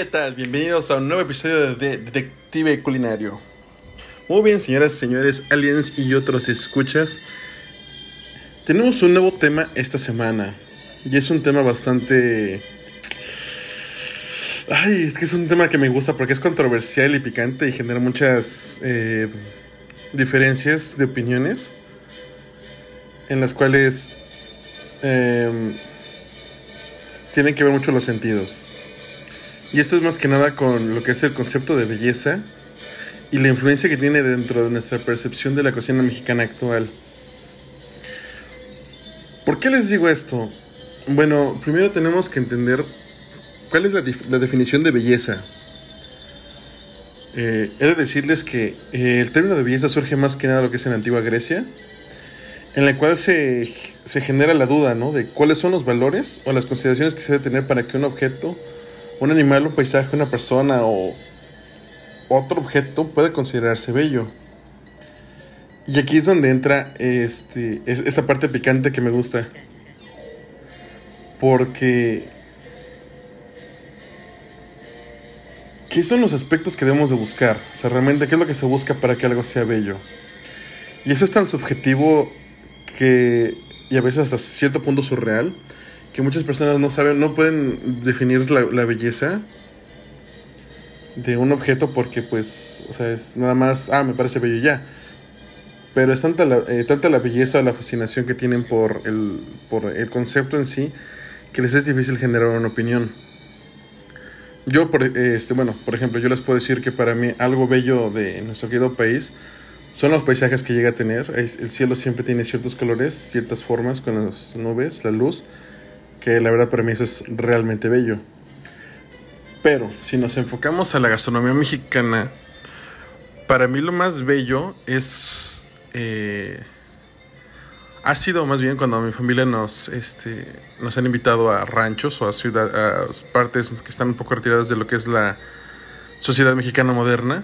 ¿qué tal? Bienvenidos a un nuevo episodio de Detective Culinario. Muy bien, señoras y señores, aliens y otros escuchas. Tenemos un nuevo tema esta semana. Y es un tema bastante... Ay, es que es un tema que me gusta porque es controversial y picante y genera muchas eh, diferencias de opiniones. En las cuales... Eh, tienen que ver mucho los sentidos. Y esto es más que nada con lo que es el concepto de belleza y la influencia que tiene dentro de nuestra percepción de la cocina mexicana actual. ¿Por qué les digo esto? Bueno, primero tenemos que entender cuál es la, definición de belleza. Eh, he de decirles que eh, el término de belleza surge más que nada de lo que es en la antigua Grecia, en la cual se, se genera la duda, ¿no? De cuáles son los valores o las consideraciones que se debe tener para que un objeto un animal, un paisaje, una persona o otro objeto puede considerarse bello. Y aquí es donde entra este, esta parte picante que me gusta. Porque... ¿Qué son los aspectos que debemos de buscar? O sea, realmente, ¿qué es lo que se busca para que algo sea bello? Y eso es tan subjetivo que... Y a veces hasta cierto punto surreal que muchas personas no saben, no pueden definir la, belleza de un objeto porque pues, o sea, es nada más, ah, me parece bello ya. Pero es tanta la, eh, tanta la belleza o la fascinación que tienen por el, por el concepto en sí que les es difícil generar una opinión. Yo, por, este, bueno, por ejemplo, yo les puedo decir que para mí algo bello de nuestro querido país son los paisajes que llega a tener. El cielo siempre tiene ciertos colores, ciertas formas con las nubes, la luz que la verdad para mí eso es realmente bello. Pero si nos enfocamos a la gastronomía mexicana, para mí lo más bello es... Eh, ha sido más bien cuando mi familia nos, este, nos han invitado a ranchos o a, ciudad, a partes que están un poco retiradas de lo que es la sociedad mexicana moderna.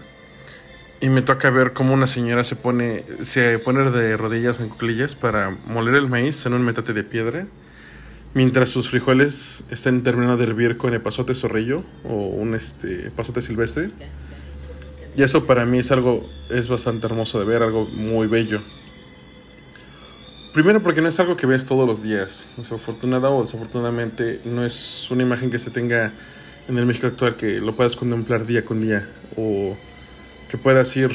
Y me toca ver cómo una señora se pone, se pone de rodillas en cuclillas para moler el maíz en un metate de piedra mientras sus frijoles estén terminando de hervir con el pasote zorrillo o un este pasote silvestre. Y eso para mí es algo es bastante hermoso de ver, algo muy bello. Primero porque no es algo que ves todos los días. Desafortunada o desafortunadamente no es una imagen que se tenga en el México actual que lo puedas contemplar día con día o que puedas ir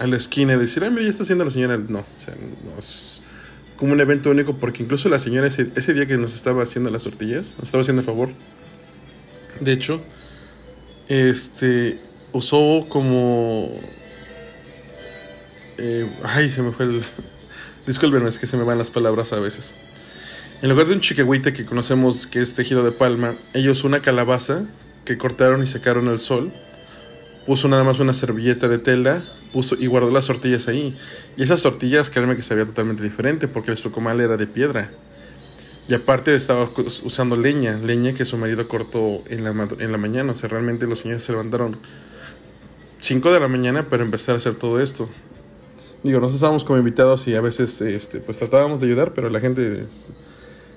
a la esquina y decir, ay, mira, ya está haciendo la señora. No, o sea, no es, como un evento único porque incluso la señora ese, día que nos estaba haciendo las tortillas, nos estaba haciendo el favor. De hecho, este usó como eh, ay, se me fue el discúlpenme, es que se me van las palabras a veces. En lugar de un chiquehuite que conocemos que es tejido de palma, ellos una calabaza que cortaron y secaron al sol puso nada más una servilleta de tela puso y guardó las tortillas ahí. Y esas tortillas, créanme que se veía totalmente diferente porque el sucomal era de piedra. Y aparte estaba usando leña, leña que su marido cortó en la, en la mañana. O sea, realmente los señores se levantaron 5 de la mañana para empezar a hacer todo esto. Digo, nosotros estábamos como invitados y a veces este, pues tratábamos de ayudar, pero la gente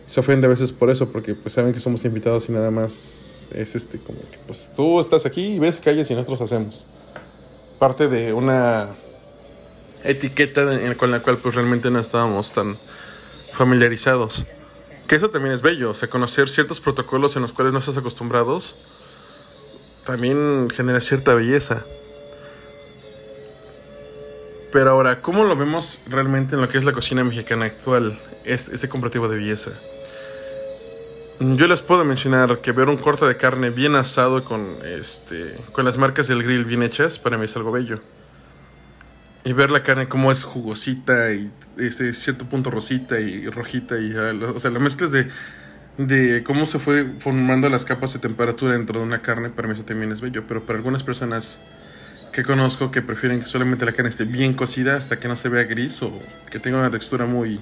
se ofende a veces por eso, porque pues saben que somos invitados y nada más es este como que pues tú estás aquí y ves calles y nosotros hacemos. Parte de una etiqueta con la cual pues realmente no estábamos tan familiarizados. Que eso también es bello, o sea, conocer ciertos protocolos en los cuales no estás acostumbrados también genera cierta belleza. Pero ahora, ¿cómo lo vemos realmente en lo que es la cocina mexicana actual? Este, este comparativo de belleza. Yo les puedo mencionar que ver un corte de carne bien asado con este con las marcas del grill bien hechas para mí es algo bello. Y ver la carne como es jugosita y este cierto punto rosita y rojita y o sea, la mezcla de de cómo se fue formando las capas de temperatura dentro de una carne, para mí eso también es bello, pero para algunas personas que conozco que prefieren que solamente la carne esté bien cocida hasta que no se vea gris o que tenga una textura muy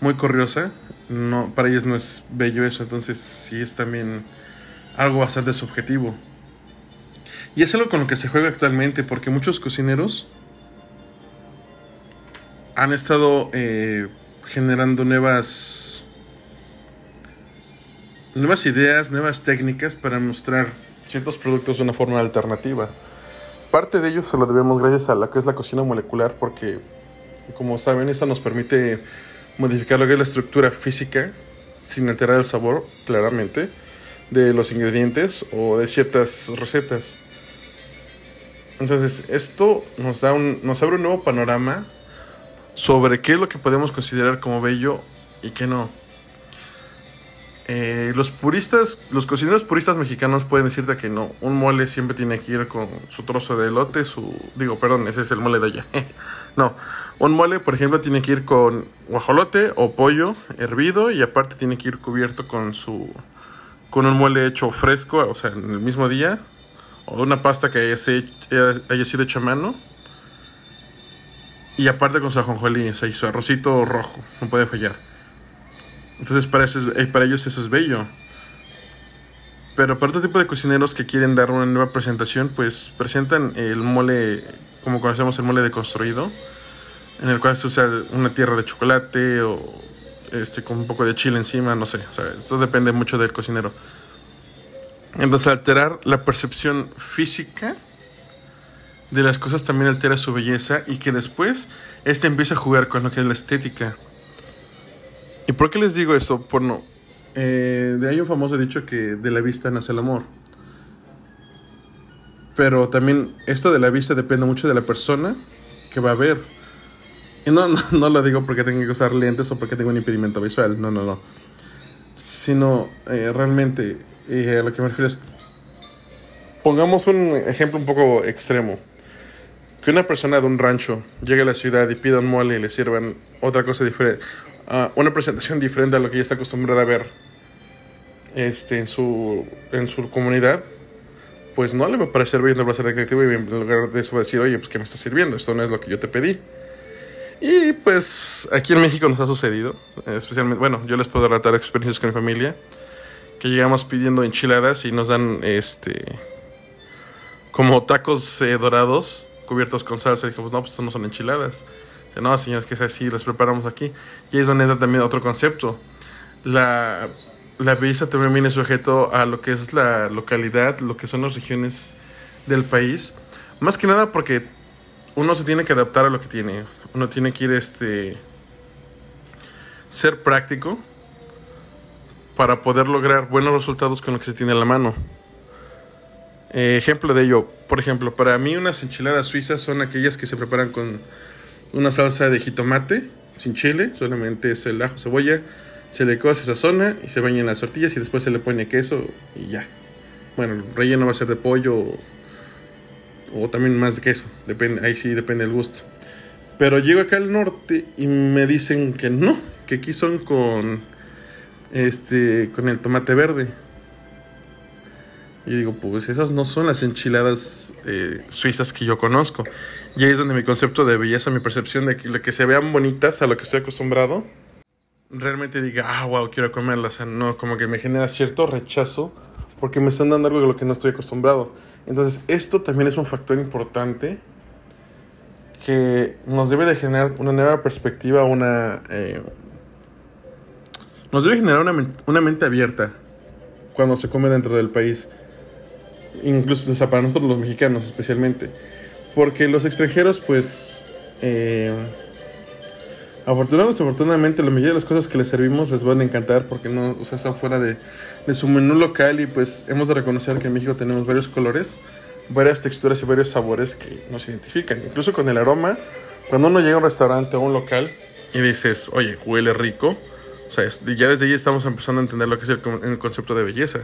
muy corriosa, no, para ellos no es bello eso, entonces sí es también algo bastante subjetivo. Y es algo con lo que se juega actualmente, porque muchos cocineros han estado eh, generando nuevas, nuevas ideas, nuevas técnicas para mostrar ciertos productos de una forma alternativa. Parte de ello se lo debemos gracias a lo que es la cocina molecular porque, como saben, eso nos permite modificar lo que es la estructura física sin alterar el sabor, claramente, de los ingredientes o de ciertas recetas. Entonces, esto nos, da un, nos abre un nuevo panorama sobre qué es lo que podemos considerar como bello y qué no. Eh, los puristas, los cocineros puristas mexicanos pueden decirte que no. Un mole siempre tiene que ir con su trozo de elote, su. Digo, perdón, ese es el mole de allá. no. Un mole, por ejemplo, tiene que ir con guajolote o pollo hervido y aparte tiene que ir cubierto con su. con un mole hecho fresco, o sea, en el mismo día. O una pasta que haya, sido hecha a mano. Y aparte con su ajonjolí, o sea, y su arrocito rojo. No puede fallar. Entonces para, eh, para ellos eso es bello. Pero para otro tipo de cocineros que quieren dar una nueva presentación, pues presentan el mole, como conocemos el mole deconstruido, en el cual se usa una tierra de chocolate o este con un poco de chile encima, no sé, o sea, esto depende mucho del cocinero. Entonces alterar la percepción física de las cosas también altera su belleza y que después este empieza a jugar con lo que es la estética. ¿Y por qué les digo eso? Por no. Eh, de ahí un famoso dicho que de la vista nace el amor. Pero también esto de la vista depende mucho de la persona que va a ver. Y no, no, lo digo porque tengo que usar lentes o porque tengo un impedimento visual. No, no, no. Sino eh, realmente eh, a lo que me refiero es. Pongamos un ejemplo un poco extremo. Que una persona de un rancho llegue a la ciudad y pida un mole y le sirvan otra cosa diferente una presentación diferente a lo que ella está acostumbrada a ver este, en, su, en su comunidad, pues no le va a parecer bien, no va a y en lugar de eso va a decir, oye, pues ¿qué me está sirviendo? Esto no es lo que yo te pedí. Y pues aquí en México nos ha sucedido, especialmente, bueno, yo les puedo relatar experiencias con mi familia, que llegamos pidiendo enchiladas y nos dan este como tacos eh, dorados cubiertos con salsa y dijimos, no, pues no son enchiladas. Dice, no, señores, que es así, los preparamos aquí. Y ahí es donde entra también otro concepto. La, la belleza también viene sujeto a lo que es la localidad, lo que son las regiones del país. Más que nada porque uno se tiene que adaptar a lo que tiene. Uno tiene que ir este ser práctico para poder lograr buenos resultados con lo que se tiene a la mano. Eh, ejemplo de ello, por ejemplo, para mí unas enchiladas suizas son aquellas que se preparan con una salsa de jitomate sin chile, solamente es el ajo, cebolla, se le cose esa zona y se bañan las tortillas y después se le pone queso y ya. Bueno, el relleno va a ser de pollo o, también más de queso, depende, ahí sí depende del gusto. Pero llego acá al norte y me dicen que no, que aquí son con este con el tomate verde. Y digo, pues esas no son las enchiladas eh, suizas que yo conozco. Y ahí es donde mi concepto de belleza, mi percepción de que lo que se vean bonitas a lo que estoy acostumbrado, realmente diga, ah, wow, quiero comerlas. O sea, no, como que me genera cierto rechazo porque me están dando algo de lo que no estoy acostumbrado. Entonces, esto también es un factor importante que nos debe de generar una nueva perspectiva, una... Eh, nos debe generar una, una mente abierta cuando se come dentro del país incluso para nosotros los mexicanos especialmente, porque los extranjeros pues eh, afortunadamente, la mayoría de las cosas que les servimos les van a encantar porque no, o sea, están fuera de, de su menú local y pues hemos de reconocer que en México tenemos varios colores, varias texturas y varios sabores que nos identifican, incluso con el aroma, cuando uno llega a un restaurante o a un local y dices, oye, huele rico, o sea, ya desde ahí estamos empezando a entender lo que es el concepto de belleza.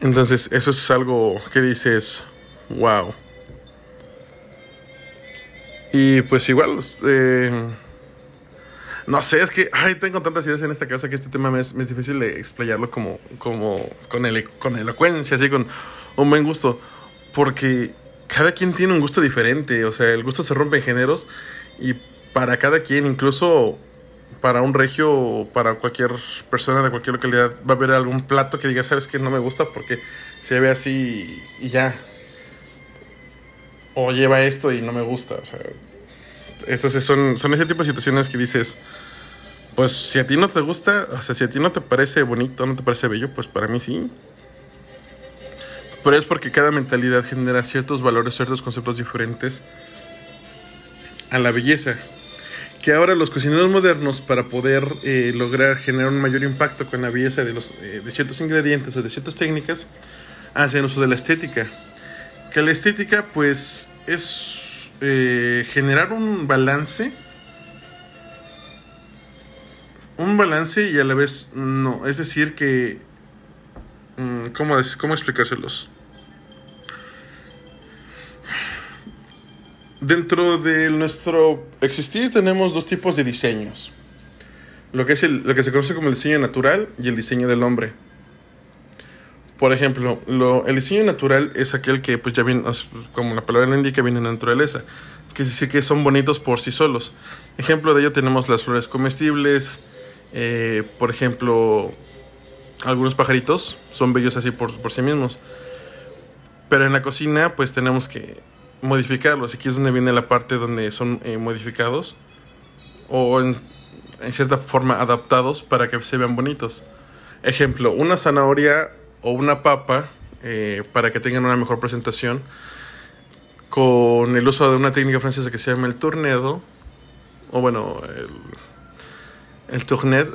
Entonces, eso es algo que dices, wow. Y pues igual, eh, no sé, es que, ay, tengo tantas ideas en esta casa que este tema me es, difícil de explayarlo como, como con, ele, con elocuencia, así, con un buen gusto. Porque cada quien tiene un gusto diferente, o sea, el gusto se rompe en géneros y para cada quien, incluso para un regio o para cualquier persona de cualquier localidad va a haber algún plato que diga, sabes que no me gusta porque se ve así y ya. O lleva esto y no me gusta. O sea, son, son ese tipo de situaciones que dices, pues si a ti no te gusta, o sea, si a ti no te parece bonito, no te parece bello, pues para mí sí. Pero es porque cada mentalidad genera ciertos valores, ciertos conceptos diferentes a la belleza. Que ahora los cocineros modernos, para poder eh, lograr generar un mayor impacto con la belleza de, los, eh, de ciertos ingredientes o de ciertas técnicas, hacen uso de la estética. Que la estética, pues, es eh, generar un balance. Un balance y a la vez no. Es decir, que. Mm, ¿Cómo, cómo explicárselos? Dentro de nuestro existir tenemos dos tipos de diseños. Lo que, es el, lo que se conoce como el diseño natural y el diseño del hombre. Por ejemplo, lo, el diseño natural es aquel que, pues ya viene, como la palabra le indica, viene en naturaleza. Que decir que son bonitos por sí solos. Ejemplo de ello tenemos las flores comestibles. Eh, por ejemplo, algunos pajaritos son bellos así por, por sí mismos. Pero en la cocina, pues tenemos que modificarlos. Aquí es donde viene la parte donde son eh, modificados o en, cierta forma adaptados para que se vean bonitos. Ejemplo, una zanahoria o una papa eh, para que tengan una mejor presentación con el uso de una técnica francesa que se llama el tournedo o bueno el, el tournet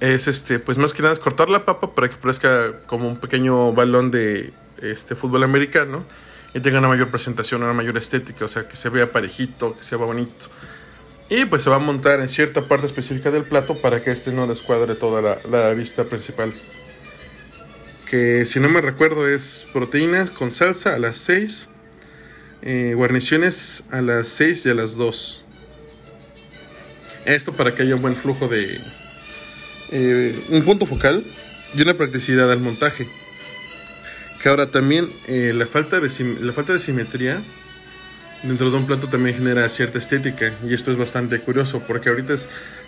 es este pues más que nada es cortar la papa para que parezca como un pequeño balón de este fútbol americano y tenga una mayor presentación, una mayor estética, o sea, que se vea parejito, que se vea bonito. Y pues se va a montar en cierta parte específica del plato para que este no descuadre toda la, la vista principal. Que si no me recuerdo es proteína con salsa a las 6, eh, guarniciones a las 6 y a las 2. Esto para que haya un buen flujo de... Eh, un punto focal y una practicidad al montaje. Que ahora también eh, la, falta de, la falta de simetría dentro de un plato también genera cierta estética. Y esto es bastante curioso porque ahorita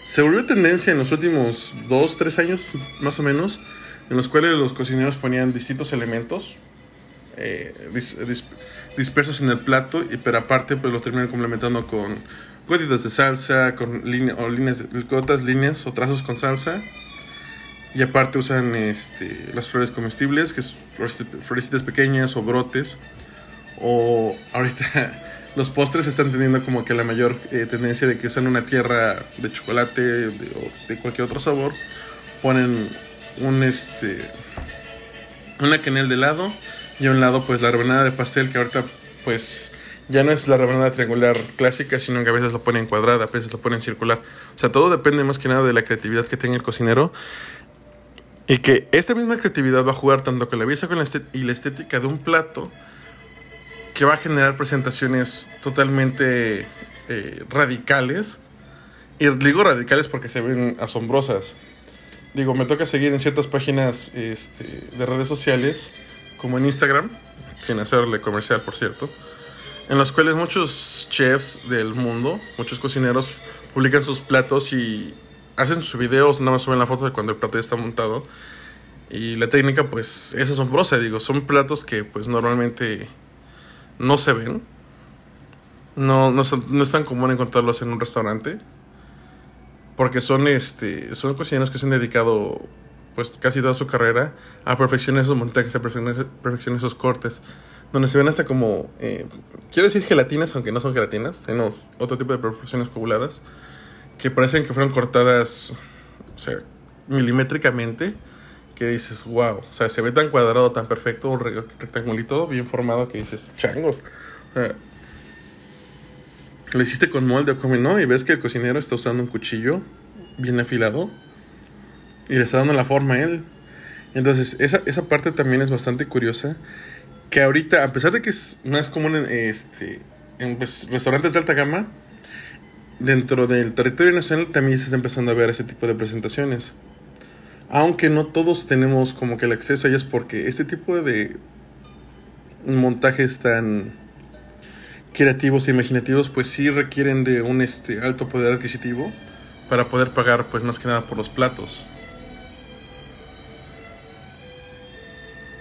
se volvió tendencia en los últimos 2, 3 años más o menos, en los cuales los cocineros ponían distintos elementos eh, dispersos en el plato, y, pero aparte pues los terminan complementando con gotitas de salsa, con o líneas, gotas, líneas o trazos con salsa y aparte usan este, las flores comestibles, que es florecitas pequeñas o brotes. O ahorita los postres están teniendo como que la mayor eh, tendencia de que usan una tierra de chocolate o de cualquier otro sabor. Ponen un este una canel de helado y a un lado pues la rebanada de pastel que ahorita pues ya no es la rebanada triangular clásica, sino que a veces lo ponen cuadrada, a veces lo ponen circular. O sea, todo depende más que nada de la creatividad que tenga el cocinero y que esta misma creatividad va a jugar tanto con la belleza con la y la estética de un plato que va a generar presentaciones totalmente eh, radicales. Y digo radicales porque se ven asombrosas. Digo, me toca seguir en ciertas páginas este, de redes sociales, como en Instagram, sin hacerle comercial, por cierto, en los cuales muchos chefs del mundo, muchos cocineros, publican sus platos y hacen sus videos, nada más suben la foto de cuando el plato ya está montado. Y la técnica, pues, es asombrosa, digo, son platos que, pues, normalmente no se ven. No, no, no es tan común encontrarlos en un restaurante. Porque son, este, son cocineros que se han dedicado, pues, casi toda su carrera a perfeccionar esos montajes, a perfeccionar, esos cortes. Donde se ven hasta como, eh, quiero decir gelatinas, aunque no son gelatinas, sino otro tipo de perfecciones cobuladas que parecen que fueron cortadas, o sea, milimétricamente, que dices, wow, o sea, se ve tan cuadrado, tan perfecto, un rectangulito bien formado que dices, changos. Sea, lo hiciste con molde o como no, y ves que el cocinero está usando un cuchillo bien afilado y le está dando la forma a él. Entonces, esa, esa parte también es bastante curiosa. Que ahorita, a pesar de que es, es común en, este, pues, restaurantes de alta gama, dentro del territorio nacional también se está empezando a ver ese tipo de presentaciones. Aunque no todos tenemos como que el acceso a ellas porque este tipo de montajes tan creativos e imaginativos pues sí requieren de un este, alto poder adquisitivo para poder pagar pues más que nada por los platos.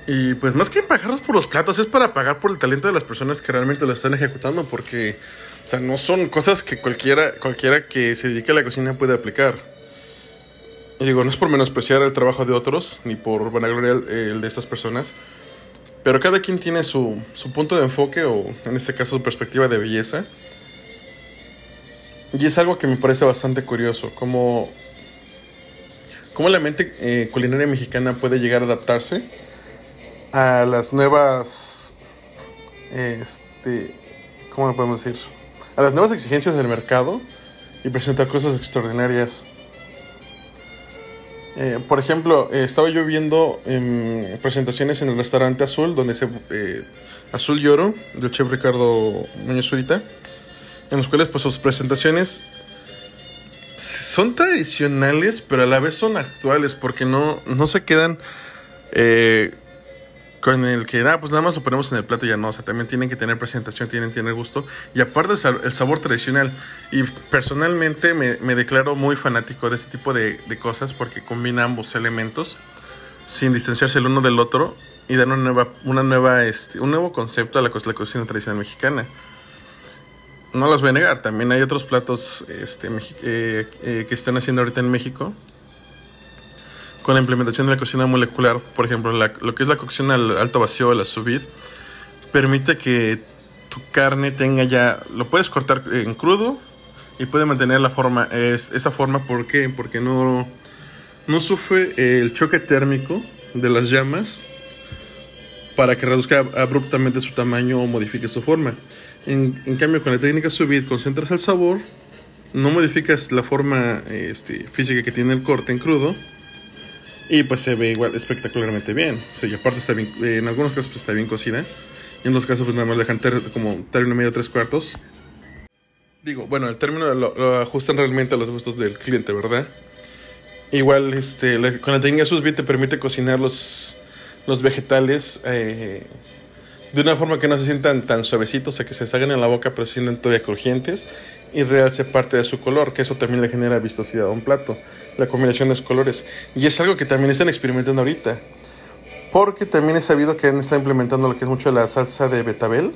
Y pues más que pagarlos por los platos es para pagar por el talento de las personas que realmente lo están ejecutando porque o sea, no son cosas que cualquiera, cualquiera que se dedique a la cocina puede aplicar. Y digo, no es por menospreciar el trabajo de otros, ni por vanagloria el, de estas personas, Pero cada quien tiene su, su punto de enfoque o en este caso su perspectiva de belleza. Y es algo que me parece bastante curioso, como, como la mente eh, culinaria mexicana puede llegar a adaptarse a las nuevas, este, ¿cómo podemos decir? A las nuevas exigencias del mercado y presentar cosas extraordinarias. Eh, por ejemplo, eh, estaba yo viendo em, presentaciones en el restaurante Azul, donde se eh, Azul Lloro, del chef Ricardo Muñoz Zurita, en los cuales pues sus presentaciones son tradicionales, pero a la vez son actuales, porque no, no se quedan con el que, ah, pues nada más lo ponemos en el plato y ya no, o sea, también tienen que tener presentación, tienen que tener gusto, y aparte el sabor tradicional, y personalmente me, declaro muy fanático de ese tipo de, cosas porque combina ambos elementos sin distanciarse el uno del otro y dan una nueva, una nueva este, un nuevo concepto a la, la cocina tradicional mexicana. No los voy a negar, también hay otros platos este, eh, eh, que están haciendo ahorita en México con la implementación de la cocina molecular, por ejemplo, lo que es la cocción al alto vacío, la sous vide, permite que tu carne tenga ya, lo puedes cortar en crudo y puede mantener la forma, es, esa forma, ¿por qué? Porque no, no sufre el choque térmico de las llamas para que reduzca abruptamente su tamaño o modifique su forma. En, en cambio, con la técnica sous vide concentras el sabor, no modificas la forma este, física que tiene el corte en crudo y pues se ve igual espectacularmente bien. Y aparte está bien, eh, en algunos casos pues está bien cocida. Y en los casos pues nada más dejan como término medio tres cuartos. Digo, bueno, el término lo, ajustan realmente a los gustos del cliente, ¿verdad? Igual este, con la técnica sus te permite cocinar los, los vegetales eh, de una forma que no se sientan tan suavecitos, o sea que se salgan en la boca pero se sienten todavía crujientes y realce parte de su color, que eso también le genera vistosidad a un plato la combinación de colores. Y es algo que también están experimentando ahorita. Porque también he sabido que han estado implementando lo que es mucho la salsa de betabel.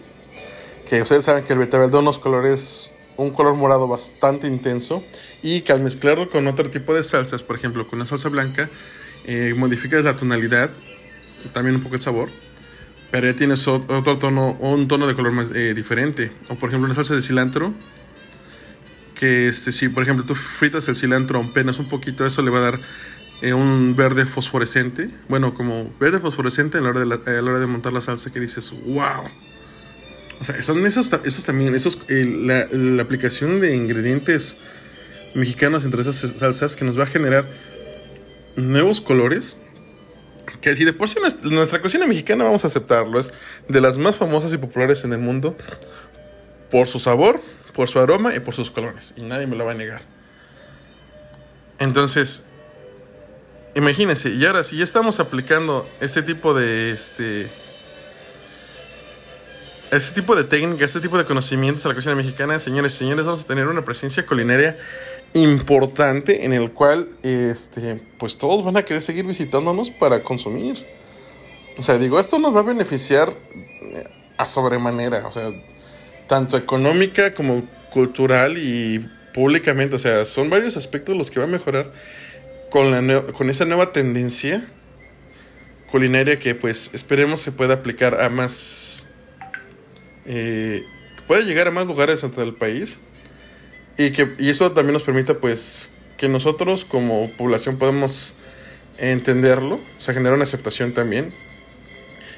Que ustedes saben que el betabel da unos colores, un color morado bastante intenso. Y que al mezclarlo con otro tipo de salsas, por ejemplo con una salsa blanca, eh, modificas la tonalidad, también un poco el sabor. Pero ya tienes otro tono, un tono de color más eh, diferente. O por ejemplo una salsa de cilantro que este, si por ejemplo tú fritas el cilantro apenas un poquito, eso le va a dar eh, un verde fosforescente. Bueno, como verde fosforescente a la hora de, la, hora de montar la salsa que dices, wow. O sea, son esos, esos también, esos, la, la, aplicación de ingredientes mexicanos entre esas salsas que nos va a generar nuevos colores. Que si de por sí nuestra, nuestra cocina mexicana vamos a aceptarlo, es de las más famosas y populares en el mundo por su sabor, por su aroma y por sus colores. Y nadie me lo va a negar. Entonces, imagínense, y ahora si ya estamos aplicando este tipo de este este tipo de técnica, este tipo de conocimientos a la cocina mexicana, señores y señores, vamos a tener una presencia culinaria importante en el cual este pues todos van a querer seguir visitándonos para consumir. O sea, digo, esto nos va a beneficiar a sobremanera, o sea, tanto económica como cultural y públicamente. O sea, son varios aspectos los que va a mejorar con, la con esa nueva tendencia culinaria que pues esperemos se pueda aplicar a más... Eh, pueda llegar a más lugares dentro del país y que y eso también nos permita pues que nosotros como población podamos entenderlo, o sea, generar una aceptación también.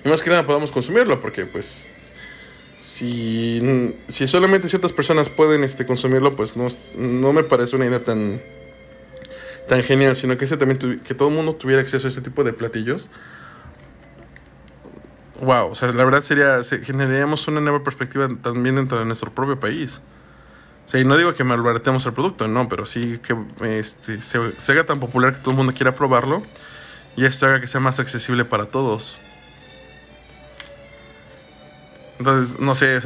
Y más que nada podamos consumirlo, porque pues si, si solamente ciertas personas pueden este, consumirlo, pues no, no me parece una idea tan, tan genial, sino que, ese también que todo el mundo tuviera acceso a este tipo de platillos. Wow, o sea, la verdad sería, generaríamos una nueva perspectiva también dentro de nuestro propio país. O sea, y no digo que malbaratemos el producto, no, pero sí que este, se, se haga tan popular que todo el mundo quiera probarlo y esto haga que sea más accesible para todos. Entonces, no sé,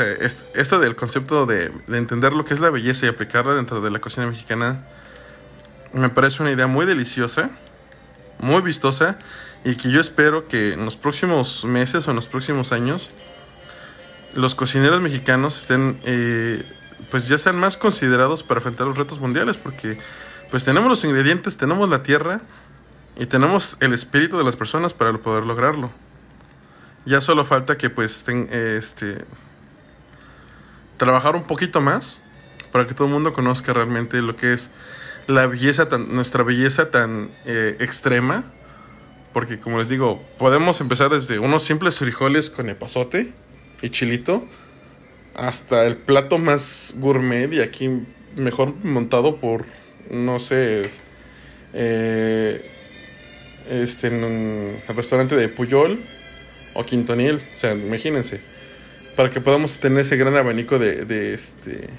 esto del concepto de, entender lo que es la belleza y aplicarla dentro de la cocina mexicana me parece una idea muy deliciosa, muy vistosa y que yo espero que en los próximos meses o en los próximos años los cocineros mexicanos estén, eh, pues ya sean más considerados para enfrentar los retos mundiales porque pues tenemos los ingredientes, tenemos la tierra y tenemos el espíritu de las personas para poder lograrlo. Ya solo falta que pues este trabajar un poquito más para que todo el mundo conozca realmente lo que es la belleza tan, nuestra belleza tan eh, extrema. Porque como les digo, podemos empezar desde unos simples frijoles con epazote y chilito hasta el plato más gourmet y aquí mejor montado por, no sé, eh, este, en el restaurante de Puyol o Quintonil, o sea, imagínense, para que podamos tener ese gran abanico de, de este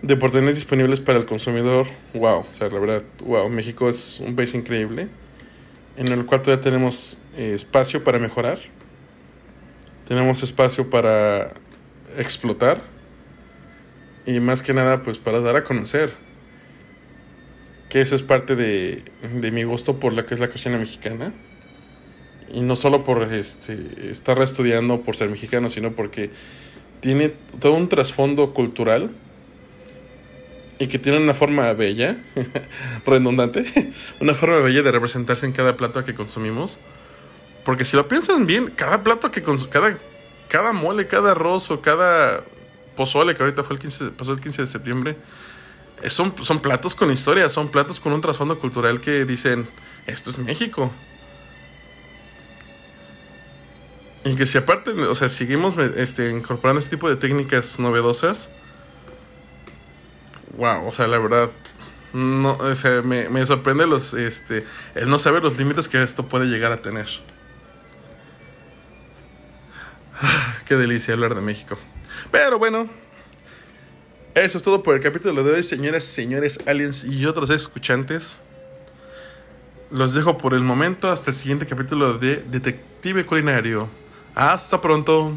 de oportunidades disponibles para el consumidor, wow, o sea, la verdad, wow, México es un país increíble, en el cual todavía tenemos eh, espacio para mejorar, tenemos espacio para explotar y más que nada, pues para dar a conocer que eso es parte de, de mi gusto por la que es la cocina mexicana y no solo por este, estar estudiando por ser mexicano, sino porque tiene todo un trasfondo cultural y que tiene una forma bella, redundante, una forma bella de representarse en cada plato que consumimos. Porque si lo piensan bien, cada plato que cada cada mole, cada arroz o cada pozole que ahorita fue el 15, pasó el 15 de septiembre, eh, son, son platos con historia, son platos con un trasfondo cultural que dicen, esto es México. Y que si aparte, o sea, seguimos este, incorporando este tipo de técnicas novedosas, wow, o sea, la verdad, no, o sea, me, me, sorprende los, este, el no saber los límites que esto puede llegar a tener. Qué delicia hablar de México. Pero bueno, eso es todo por el capítulo de hoy, señoras, señores, aliens y otros escuchantes. Los dejo por el momento hasta el siguiente capítulo de Detective Culinario. Hasta pronto.